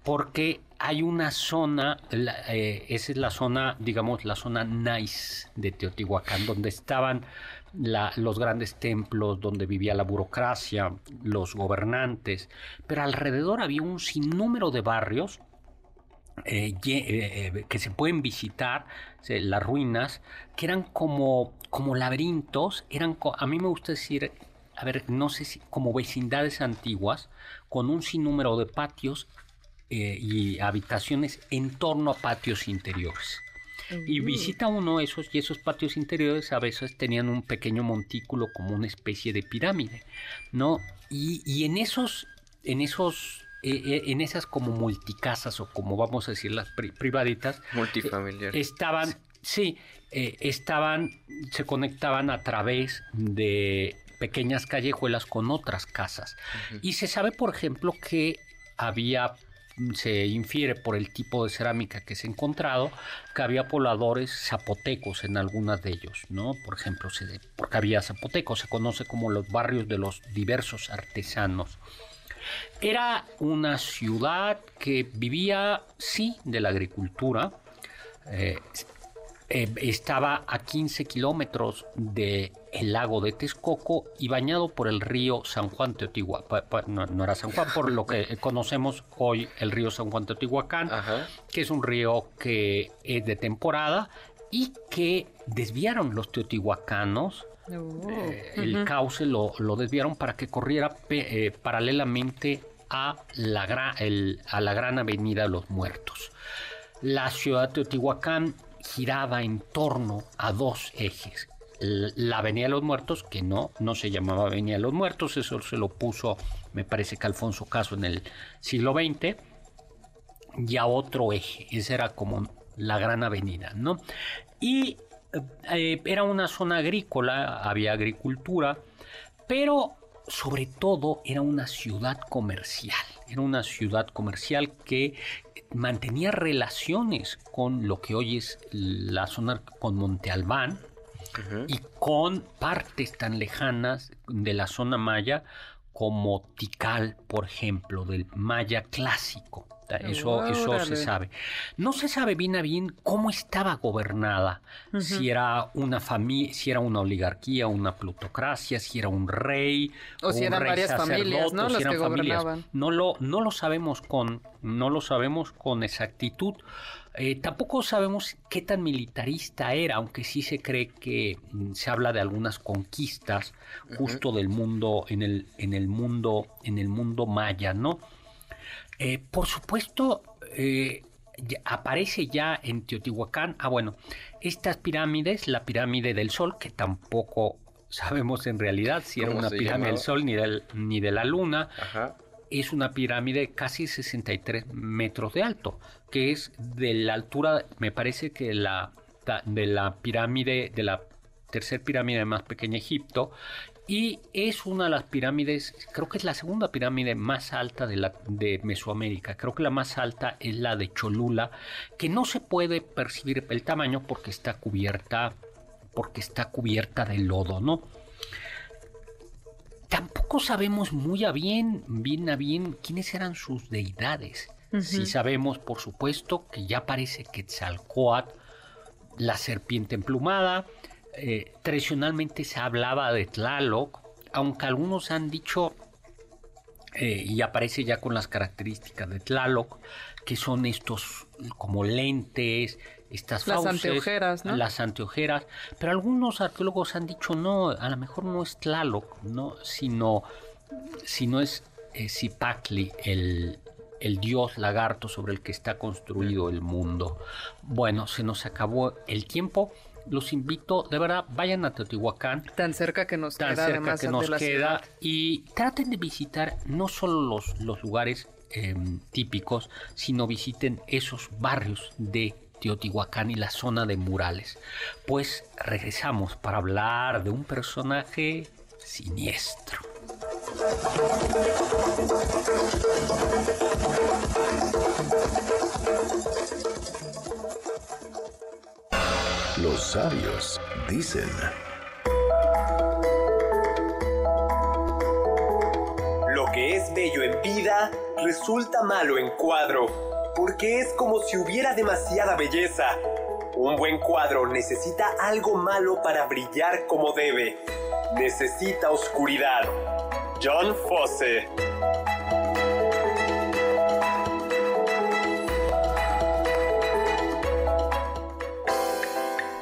Porque hay una zona, la- eh, esa es la zona, digamos, la zona nice de Teotihuacán, donde estaban los grandes templos, donde vivía la burocracia, los gobernantes, pero alrededor había un sinnúmero de barrios eh, eh, eh, que se pueden visitar, las ruinas, que eran como, como laberintos, eran, a mí me gusta decir, a ver, no sé si como vecindades antiguas, con un sinnúmero de patios y habitaciones en torno a patios interiores. Y visita uno esos y esos patios interiores a veces tenían un pequeño montículo como una especie de pirámide, ¿no? Y, y en esos, en esos, eh, eh, en esas como multicasas o como vamos a decir las pri- privaditas, Multifamiliar. estaban, sí, eh, estaban, se conectaban a través de pequeñas callejuelas con otras casas. Y se sabe, por ejemplo, que había se infiere por el tipo de cerámica que se ha encontrado que había pobladores zapotecos en algunas de ellos, ¿no? Por ejemplo, se, porque había zapotecos, se conoce como los barrios de los diversos artesanos. Era una ciudad que vivía, sí, de la agricultura, eh, eh, estaba a 15 kilómetros del lago de Texcoco y bañado por el río San Juan Teotihuacán. No, era San Juan, por lo que conocemos hoy el río San Juan Teotihuacán, que es un río que es de temporada y que desviaron los teotihuacanos. Eh, el cauce lo, desviaron para que corriera eh, paralelamente a la, a la gran avenida de los muertos. La ciudad de Teotihuacán giraba en torno a dos ejes. La Avenida de los Muertos, que no, no se llamaba Avenida de los Muertos, eso se lo puso, me parece que Alfonso Caso en el siglo XX, y a otro eje, esa era como la gran avenida, ¿no? Y eh, era una zona agrícola, había agricultura, pero sobre todo era una ciudad comercial, era una ciudad comercial que mantenía relaciones con lo que hoy es la zona con Monte Albán y con partes tan lejanas de la zona maya como Tikal, por ejemplo, del maya clásico. Eso, eso se sabe. No se sabe bien a bien cómo estaba gobernada, si era una familia, si era una oligarquía, una plutocracia, si era un rey, o si eran varias familias, ¿no? Que gobernaban. No lo, no lo sabemos con, no lo sabemos con exactitud. Eh, tampoco sabemos qué tan militarista era, aunque sí se cree que mm, se habla de algunas conquistas justo del mundo en el en el mundo en el mundo maya, ¿no? Eh, por supuesto, eh, aparece ya en Teotihuacán, ah bueno, estas pirámides, la pirámide del Sol, que tampoco sabemos en realidad si era una pirámide del Sol ni, ni de la Luna, es una pirámide casi 63 metros de alto, que es de la altura, me parece que la, de la pirámide, de la tercer pirámide más pequeña de Egipto, y es una de las pirámides, creo que es la segunda pirámide más alta de, la, de Mesoamérica. Creo que la más alta es la de Cholula, que no se puede percibir el tamaño porque está cubierta, porque está cubierta de lodo, ¿no? Tampoco sabemos muy a bien, bien a bien, quiénes eran sus deidades. Si sabemos, por supuesto, que ya parece Quetzalcoatl, la serpiente emplumada, eh, tradicionalmente se hablaba de Tlaloc, aunque algunos han dicho, eh, y aparece ya con las características de Tlaloc, que son estos como lentes, estas las anteojeras, ¿no? Las anteojeras, pero algunos arqueólogos han dicho no, a lo mejor no es Tlaloc, ¿no? sino, sino es eh, Zipacli, el, el dios lagarto sobre el que está construido el mundo. Bueno, se nos acabó el tiempo los invito, de verdad, vayan a Teotihuacán. Tan cerca que nos tan queda, cerca que nos queda. Y traten de visitar no solo los, los lugares em, típicos, sino visiten esos barrios de Teotihuacán y la zona de murales. Pues regresamos para hablar de un personaje siniestro. Los sabios dicen. Lo que es bello en vida resulta malo en cuadro, porque es como si hubiera demasiada belleza. Un buen cuadro necesita algo malo para brillar como debe. Necesita oscuridad. John Fosse.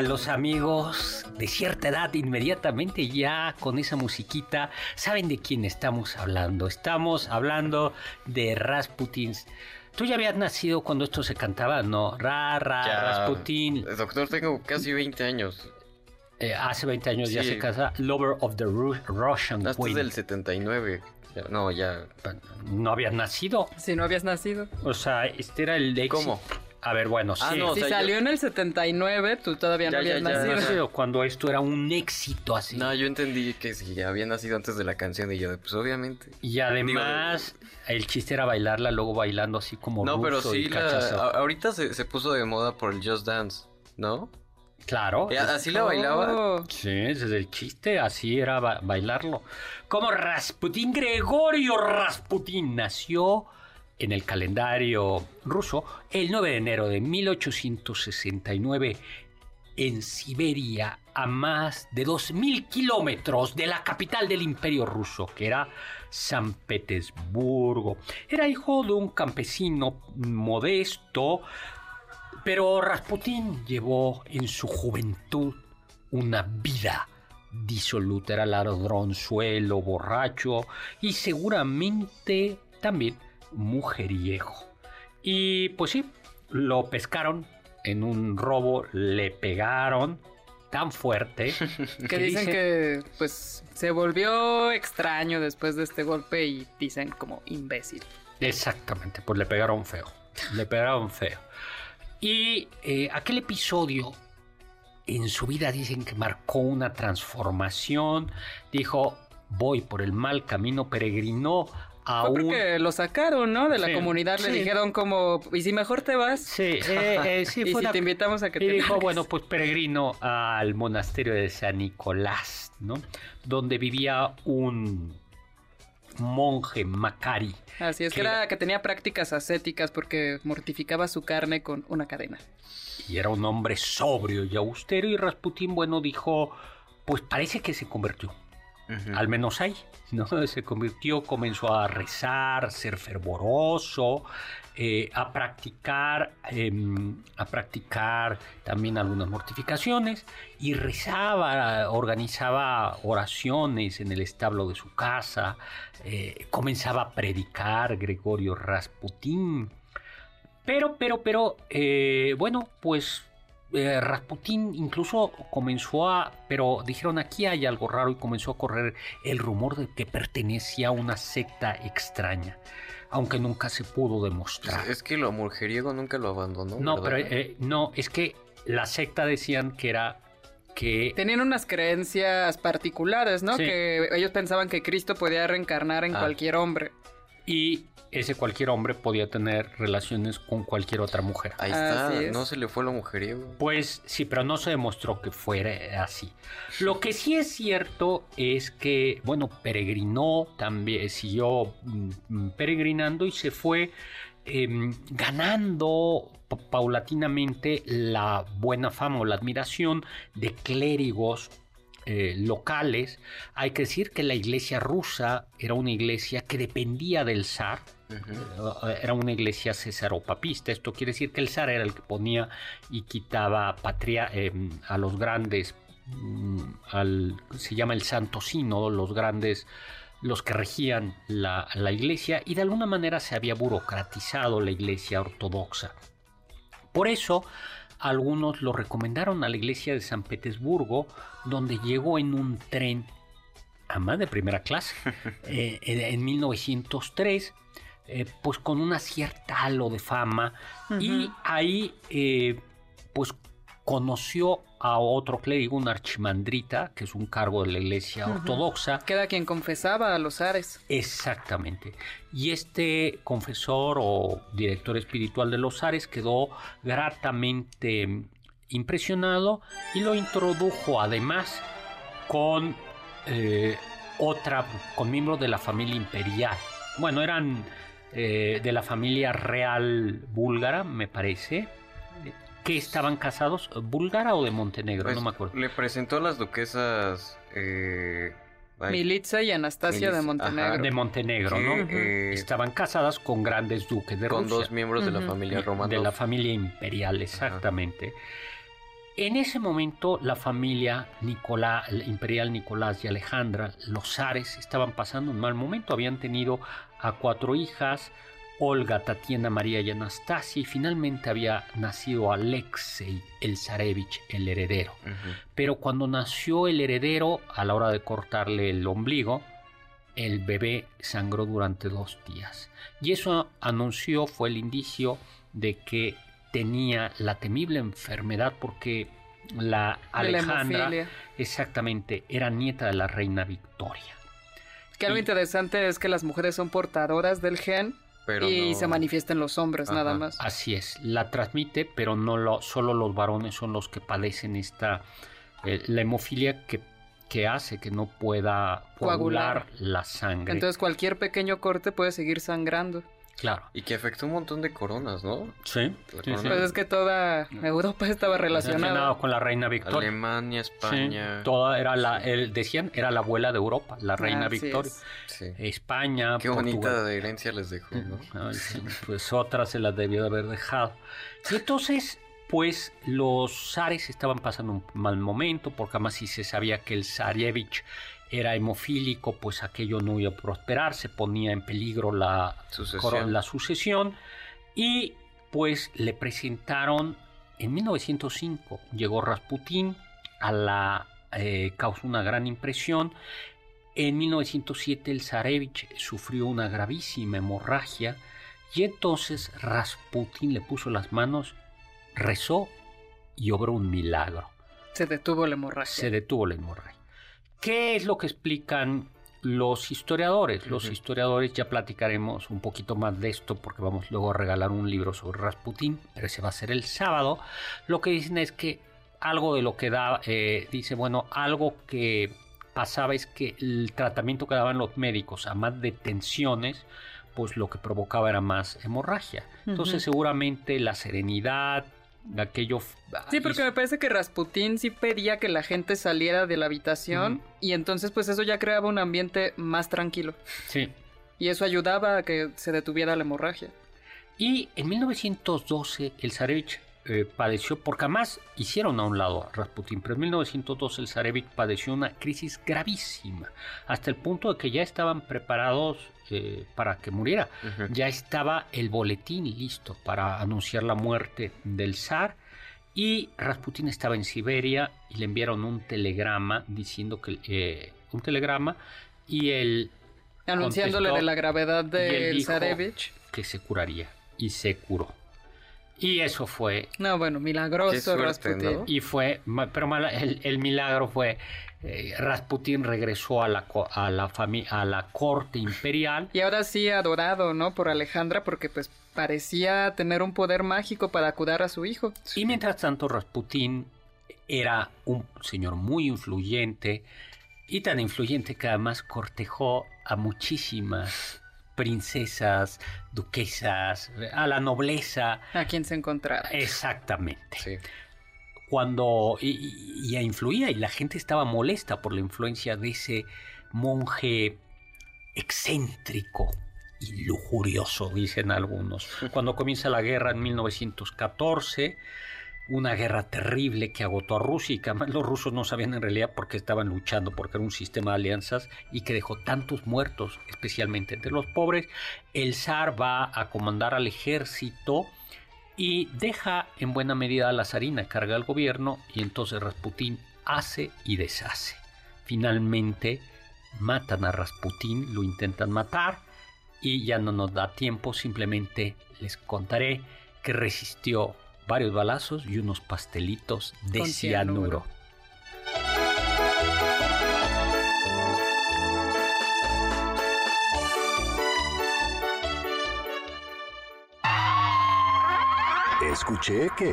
Los amigos de cierta edad, inmediatamente ya con esa musiquita, saben de quién estamos hablando. Estamos hablando de Rasputin. ¿Tú ya habías nacido cuando esto se cantaba? No, ra, ra, Rasputin. Doctor, tengo casi 20 años. Eh, hace 20 años ya se casa Lover of the Russian no, Queen. del 79. No, ya. ¿No habías nacido? Si no habías nacido. O sea, este era el de ¿Cómo? A ver, bueno, ah, sí. si salió en el 79, tú todavía no habías nacido. Cuando esto era un éxito así. No, yo entendí que si ya había nacido antes de la canción y yo, pues obviamente. Y además, el chiste era bailarla, luego bailando así como No, pero sí, ahorita se, se puso de moda por el Just Dance, ¿no? Claro. ¿Así la bailaba? Oh. Sí, desde el chiste, así era bailarlo. Como Rasputín, Gregorio Rasputín nació en el calendario ruso el 9 de enero de 1869 en Siberia, a más de 2.000 kilómetros de la capital del imperio ruso, que era San Petersburgo. Era hijo de un campesino modesto, pero Rasputín llevó en su juventud una vida disoluta, era ladronzuelo, borracho y seguramente también mujeriego. Y pues sí, lo pescaron en un robo, le pegaron tan fuerte que, dicen que pues se volvió extraño después de este golpe y dicen como imbécil. Exactamente, pues le pegaron feo, le pegaron feo. Y eh, aquel episodio en su vida dicen que marcó una transformación. Dijo, voy por el mal camino, peregrinó a Fue porque lo sacaron, ¿no? De la comunidad le dijeron como, ¿y si mejor te vas? Sí, eh, eh, sí y si te invitamos a que y te dijo, bueno, pues peregrino al monasterio de San Nicolás, ¿no? Donde vivía un monje Macari. Así es que, era que tenía prácticas ascéticas porque mortificaba su carne con una cadena. Y era un hombre sobrio y austero y Rasputín, bueno, dijo, pues parece que se convirtió. Al menos ahí, ¿no? Se convirtió, comenzó a rezar, ser fervoroso, eh, a practicar, em, a practicar también algunas mortificaciones y rezaba, organizaba oraciones en el establo de su casa, eh, comenzaba a predicar Gregorio Rasputín. Pero, pero, pero, eh, bueno, pues Rasputín incluso comenzó a, pero dijeron aquí hay algo raro y comenzó a correr el rumor de que pertenecía a una secta extraña aunque nunca se pudo demostrar. Es que lo mujeriego nunca lo abandonó. No, pero eh, no, es que la secta decían que era que... Tenían unas creencias particulares, ¿no? Que ellos pensaban que Cristo podía reencarnar en ah. cualquier hombre. Y ese cualquier hombre podía tener relaciones con cualquier otra mujer. Ahí está, no se le fue lo mujeriego. Pues sí, pero no se demostró que fuera así. Lo que sí es cierto es que, bueno, peregrinó también, siguió mm, peregrinando y se fue em, ganando paulatinamente la buena fama o la admiración de clérigos eh, locales. Hay que decir que la iglesia rusa era una iglesia que dependía del zar, eh, era una iglesia cesaropapista. Esto quiere decir que el zar era el que ponía y quitaba patria, em, a los grandes, mm, al, se llama el santo sínodo, los grandes los que regían la, la, iglesia y de alguna manera se había burocratizado la iglesia ortodoxa. Por eso algunos lo recomendaron a la iglesia de San Petersburgo, donde llegó en un tren, además de primera clase, eh, en 1903 eh, pues con una cierta halo de fama y ahí eh, pues conoció a otro clérigo, un archimandrita, que es un cargo de la iglesia ortodoxa. Que era quien confesaba a los ares. Exactamente. Y este confesor o director espiritual de los ares quedó gratamente impresionado y lo introdujo además con eh, otra, con miembros de la familia imperial. Bueno, eran eh, de la familia real búlgara, me parece. que estaban casados? ¿Búlgara o de Montenegro? Pues, no me acuerdo. Le presentó a las duquesas. Eh, Militza y Anastasia de Montenegro. de Montenegro, ¿no? Eh, estaban casadas con grandes duques de Rusia. Con dos miembros de la familia romana. De la familia imperial, exactamente. En ese momento la familia Nicolás, imperial Nicolás y Alejandra, los zares, estaban pasando un mal momento. Habían tenido a cuatro hijas, Olga, Tatiana, María y Anastasia, y finalmente había nacido Alexei, el zarevich, el heredero. Pero cuando nació el heredero, a la hora de cortarle el ombligo, el bebé sangró durante dos días. Y eso anunció, fue el indicio de que tenía la temible enfermedad porque la Alejandra exactamente era nieta de la reina Victoria. Que algo interesante es que las mujeres son portadoras del gen y se manifiesta en los hombres nada más. Así es, la transmite, pero no lo, solo los varones son los que padecen esta eh, la hemofilia que que hace que no pueda coagular la sangre. Entonces cualquier pequeño corte puede seguir sangrando. Claro. Y que afectó un montón de coronas, ¿no? Sí. Pues es que toda Europa estaba relacionada. con la reina Victoria. Alemania, España. toda era la, el, decían, era la abuela de Europa, la reina Victoria. España, Qué bonita herencia les dejó, ¿no? pues otras se las debió de haber dejado. Y entonces, pues los zares estaban pasando un mal momento, porque además si se sabía que el Zarevich era hemofílico, pues aquello no iba a prosperar, se ponía en peligro la sucesión, la sucesión y pues le presentaron, en 1905 llegó Rasputín, a la eh, causó una gran impresión, en 1907 el Zarevich sufrió una gravísima hemorragia y entonces Rasputín le puso las manos, rezó y obró un milagro. Se detuvo la hemorragia. Se detuvo la hemorragia. ¿Qué es lo que explican los historiadores? Los historiadores, ya platicaremos un poquito más de esto porque vamos luego a regalar un libro sobre Rasputín, pero ese va a ser el sábado. Lo que dicen es que algo de lo que da, eh, dice, bueno, algo que pasaba es que el tratamiento que daban los médicos a más de tensiones, pues lo que provocaba era más hemorragia. Entonces seguramente la serenidad, aquello... Sí, porque me parece que Rasputín sí pedía que la gente saliera de la habitación y entonces pues eso ya creaba un ambiente más tranquilo. Sí. Y eso ayudaba a que se detuviera la hemorragia. Y en 1912 el Zarevich eh, padeció, porque además hicieron a un lado a Rasputín, pero en 1912 el Zarevich padeció una crisis gravísima, hasta el punto de que ya estaban preparados eh, para que muriera. Ya estaba el boletín listo para anunciar la muerte del zar y Rasputin estaba en Siberia y le enviaron un telegrama diciendo que eh, un telegrama y él anunciándole de la gravedad del Zarevich que se curaría y se curó. Y eso fue. No, bueno, milagroso Rasputin. Y fue, pero el, el milagro fue eh, Rasputin regresó a la, a, la a la corte imperial. Y ahora sí adorado, ¿no? Por Alejandra, porque pues parecía tener un poder mágico para cuidar a su hijo. Y mientras tanto Rasputin era un señor muy influyente y tan influyente que además cortejó a muchísimas princesas, duquesas, a la nobleza. A quien se encontrara. Exactamente. Sí cuando y, influía y la gente estaba molesta por la influencia de ese monje excéntrico y lujurioso, dicen algunos. Cuando comienza la guerra en 1914, una guerra terrible que agotó a Rusia y que además los rusos no sabían en realidad por qué estaban luchando, porque era un sistema de alianzas y que dejó tantos muertos, especialmente entre los pobres, el zar va a comandar al ejército y deja en buena medida a la zarina carga al gobierno y entonces Rasputín hace y deshace. Finalmente matan a Rasputín, lo intentan matar y ya no nos da tiempo, simplemente les contaré que resistió varios balazos y unos pastelitos de cianuro. Escuché que...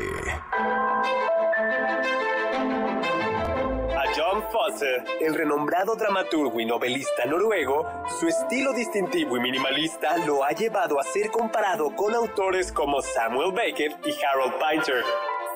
El renombrado dramaturgo y novelista noruego, su estilo distintivo y minimalista lo ha llevado a ser comparado con autores como Samuel Beckett y Harold Pinter.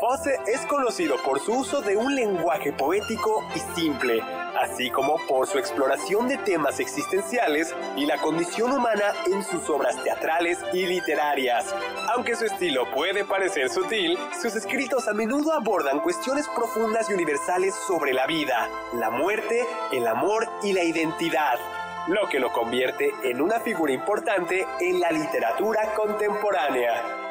Fosse es conocido por su uso de un lenguaje poético y simple, así como por su exploración de temas existenciales y la condición humana en sus obras teatrales y literarias. Aunque su estilo puede parecer sutil, sus escritos a menudo abordan cuestiones profundas y universales sobre la vida, la muerte, el amor y la identidad lo que lo convierte en una figura importante en la literatura contemporánea.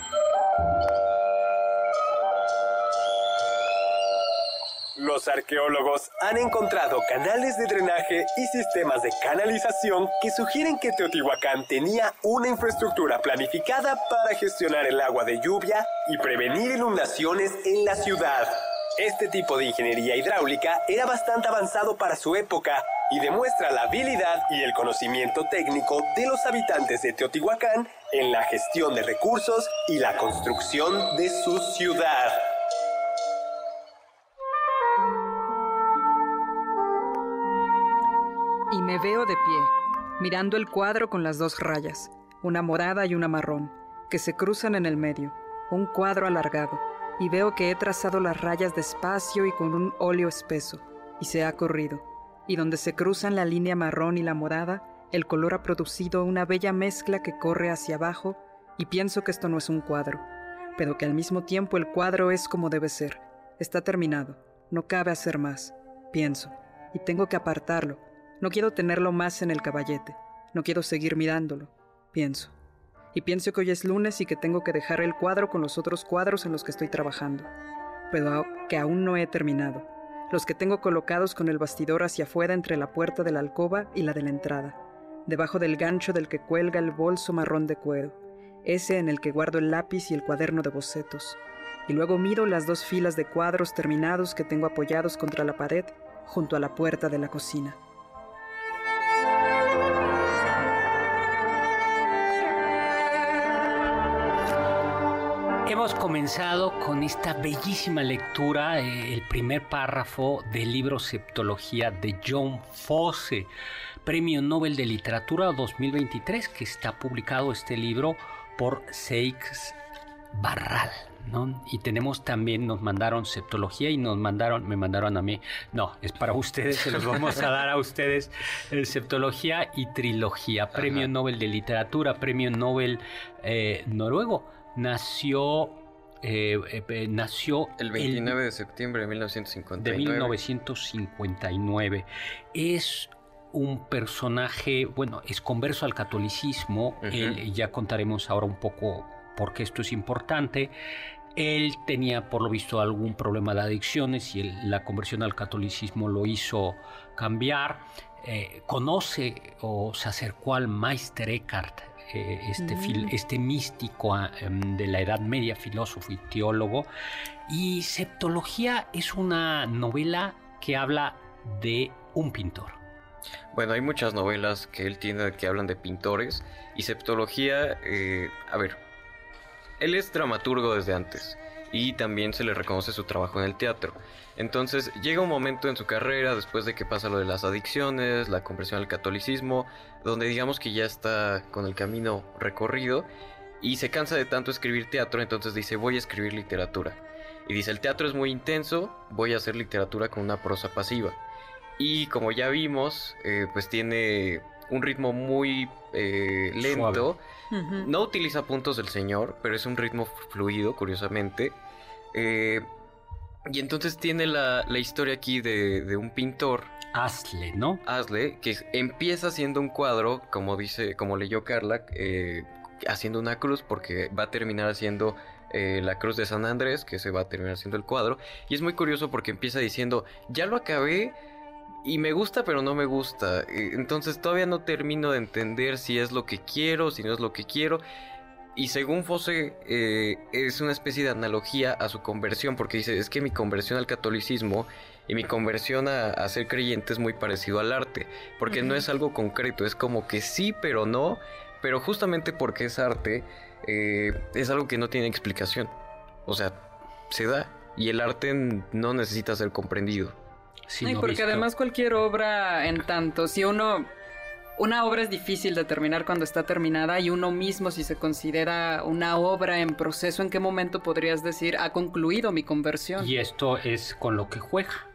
Los arqueólogos han encontrado canales de drenaje y sistemas de canalización que sugieren que Teotihuacán tenía una infraestructura planificada para gestionar el agua de lluvia y prevenir inundaciones en la ciudad. Este tipo de ingeniería hidráulica era bastante avanzado para su época y demuestra la habilidad y el conocimiento técnico de los habitantes de Teotihuacán en la gestión de recursos y la construcción de su ciudad. Veo de pie, mirando el cuadro con las dos rayas, una morada y una marrón, que se cruzan en el medio, un cuadro alargado, y veo que he trazado las rayas despacio y con un óleo espeso, y se ha corrido, y donde se cruzan la línea marrón y la morada, el color ha producido una bella mezcla que corre hacia abajo, y pienso que esto no es un cuadro, pero que al mismo tiempo el cuadro es como debe ser, está terminado, no cabe hacer más, pienso, y tengo que apartarlo, no quiero tenerlo más en el caballete. No quiero seguir mirándolo. Pienso. Y pienso que hoy es lunes y que tengo que dejar el cuadro con los otros cuadros en los que estoy trabajando. Pero que aún no he terminado. Los que tengo colocados con el bastidor hacia afuera entre la puerta de la alcoba y la de la entrada. Debajo del gancho del que cuelga el bolso marrón de cuero. Ese en el que guardo el lápiz y el cuaderno de bocetos. Y luego miro las dos filas de cuadros terminados que tengo apoyados contra la pared junto a la puerta de la cocina. Hemos comenzado con esta bellísima lectura, eh, el primer párrafo del libro Septología de John Fosse, Premio Nobel de Literatura 2023, que está publicado este libro por Seix Barral. ¿no? Y tenemos también, nos mandaron septología y nos mandaron, me mandaron a mí, no, es para ustedes, se los vamos a dar a ustedes, el septología y trilogía, Premio Nobel de Literatura, Premio Nobel eh, noruego nació eh, eh, nació el 29 de septiembre de 1959. De 1959. Es un personaje, bueno, es converso al catolicismo. ya contaremos ahora un poco por qué esto es importante. Él tenía, por lo visto, algún problema de adicciones y la conversión al catolicismo lo hizo cambiar. Eh, conoce o se acercó al Meister Eckhart, eh, este, mm. este místico ah, em, de la Edad Media, filósofo y teólogo. Y Septología es una novela que habla de un pintor. Bueno, hay muchas novelas que él tiene que hablan de pintores y Septología, eh, a ver, él es dramaturgo desde antes y también se le reconoce su trabajo en el teatro. Entonces llega un momento en su carrera, después de que pasa lo de las adicciones, la conversión al catolicismo, donde digamos que ya está con el camino recorrido y se cansa de tanto escribir teatro, entonces dice voy a escribir literatura. Y dice el teatro es muy intenso, voy a hacer literatura con una prosa pasiva. Y como ya vimos, eh, pues tiene un ritmo muy eh, lento. No utiliza puntos del señor, pero es un ritmo fluido, curiosamente. Eh, y entonces tiene la, historia aquí de, un pintor. Asle, ¿no? Asle, que empieza haciendo un cuadro, como dice, como leyó Carla, eh, haciendo una cruz, porque va a terminar haciendo eh, la cruz de San Andrés, que se va a terminar haciendo el cuadro. Y es muy curioso porque empieza diciendo, ya lo acabé, y me gusta pero no me gusta. Eh, entonces todavía no termino de entender si es lo que quiero, si no es lo que quiero. Y según Fosse, eh, es una especie de analogía a su conversión, porque dice, es que mi conversión al catolicismo y mi conversión a, ser creyente es muy parecido al arte, porque no es algo concreto, es como que sí, pero no, pero justamente porque es arte, eh, es algo que no tiene explicación. O sea, se da, y el arte no necesita ser comprendido. Sí, porque además cualquier obra, en tanto, si uno una obra es difícil de terminar cuando está terminada y uno mismo si se considera una obra en proceso, ¿en qué momento podrías decir ha concluido mi conversión? Y esto es con lo que juega.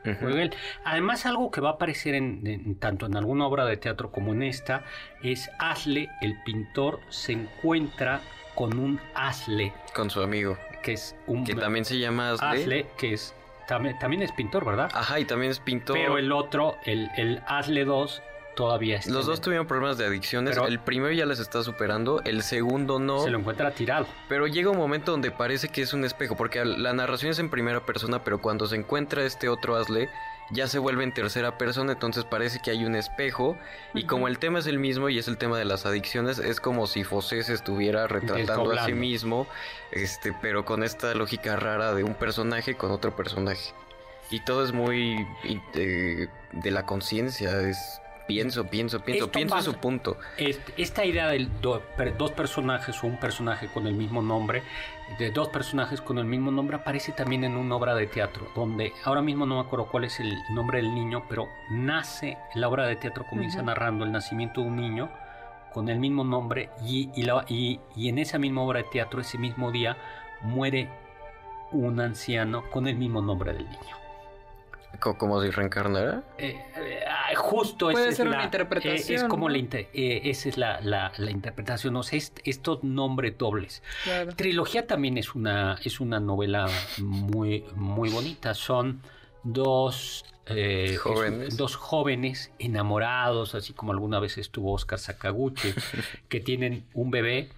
Además, algo que va a aparecer en, tanto en alguna obra de teatro como en esta es Asle, el pintor, se encuentra con un Asle. Con su amigo. Que es un... Que también se llama Asle. Asle, que es... También, también es pintor, ¿verdad? Ajá, y también es pintor. Pero el otro, el, el Asle 2, todavía Los dos tuvieron problemas de adicciones. el primero ya les está superando, el segundo no. Se lo encuentra tirado. Pero llega un momento donde parece que es un espejo, porque la narración es en primera persona, pero cuando se encuentra este otro Asle, ya se vuelve en tercera persona, entonces parece que hay un espejo. Y como el tema es el mismo y es el tema de las adicciones, es como si Fosé se estuviera retratando a sí mismo, este, pero con esta lógica rara de un personaje con otro personaje. Y todo es muy de, de la conciencia, es Pienso, pienso, pienso, pienso en su punto. esta idea de dos personajes o un personaje con el mismo nombre, de dos personajes con el mismo nombre, aparece también en una obra de teatro, donde ahora mismo no me acuerdo cuál es el nombre del niño, pero nace, la obra de teatro comienza narrando el nacimiento de un niño con el mismo nombre y, y, y en esa misma obra de teatro, ese mismo día, muere un anciano con el mismo nombre del niño. ¿Como si reencarnara? Eh, eh, justo Puede ser una interpretación. es como la eh, esa es la, la, interpretación. O sea, estos nombres dobles. Trilogía también es una, es una novela muy, muy bonita. Son dos jóvenes. dos jóvenes enamorados, así como alguna vez estuvo Oscar Sakaguchi, que tienen un bebé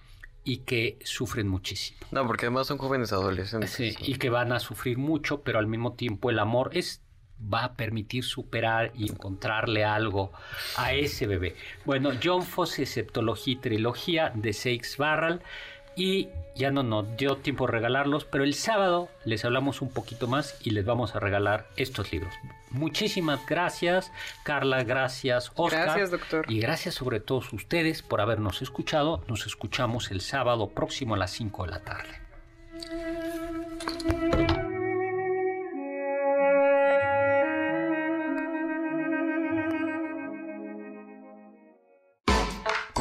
y que sufren muchísimo. No, porque además son jóvenes adolescentes. Sí, y que van a sufrir mucho, pero al mismo tiempo el amor es va a permitir superar y encontrarle algo a ese bebé. Bueno, John Fosse, Septología y Trilogía de Seix Barral. Y ya no nos dio tiempo de regalarlos, pero el sábado les hablamos un poquito más y les vamos a regalar estos libros. Muchísimas gracias, Carla, gracias, Oscar. Gracias, doctor. Y gracias sobre todos ustedes por habernos escuchado. Nos escuchamos el sábado próximo a las 5 de la tarde.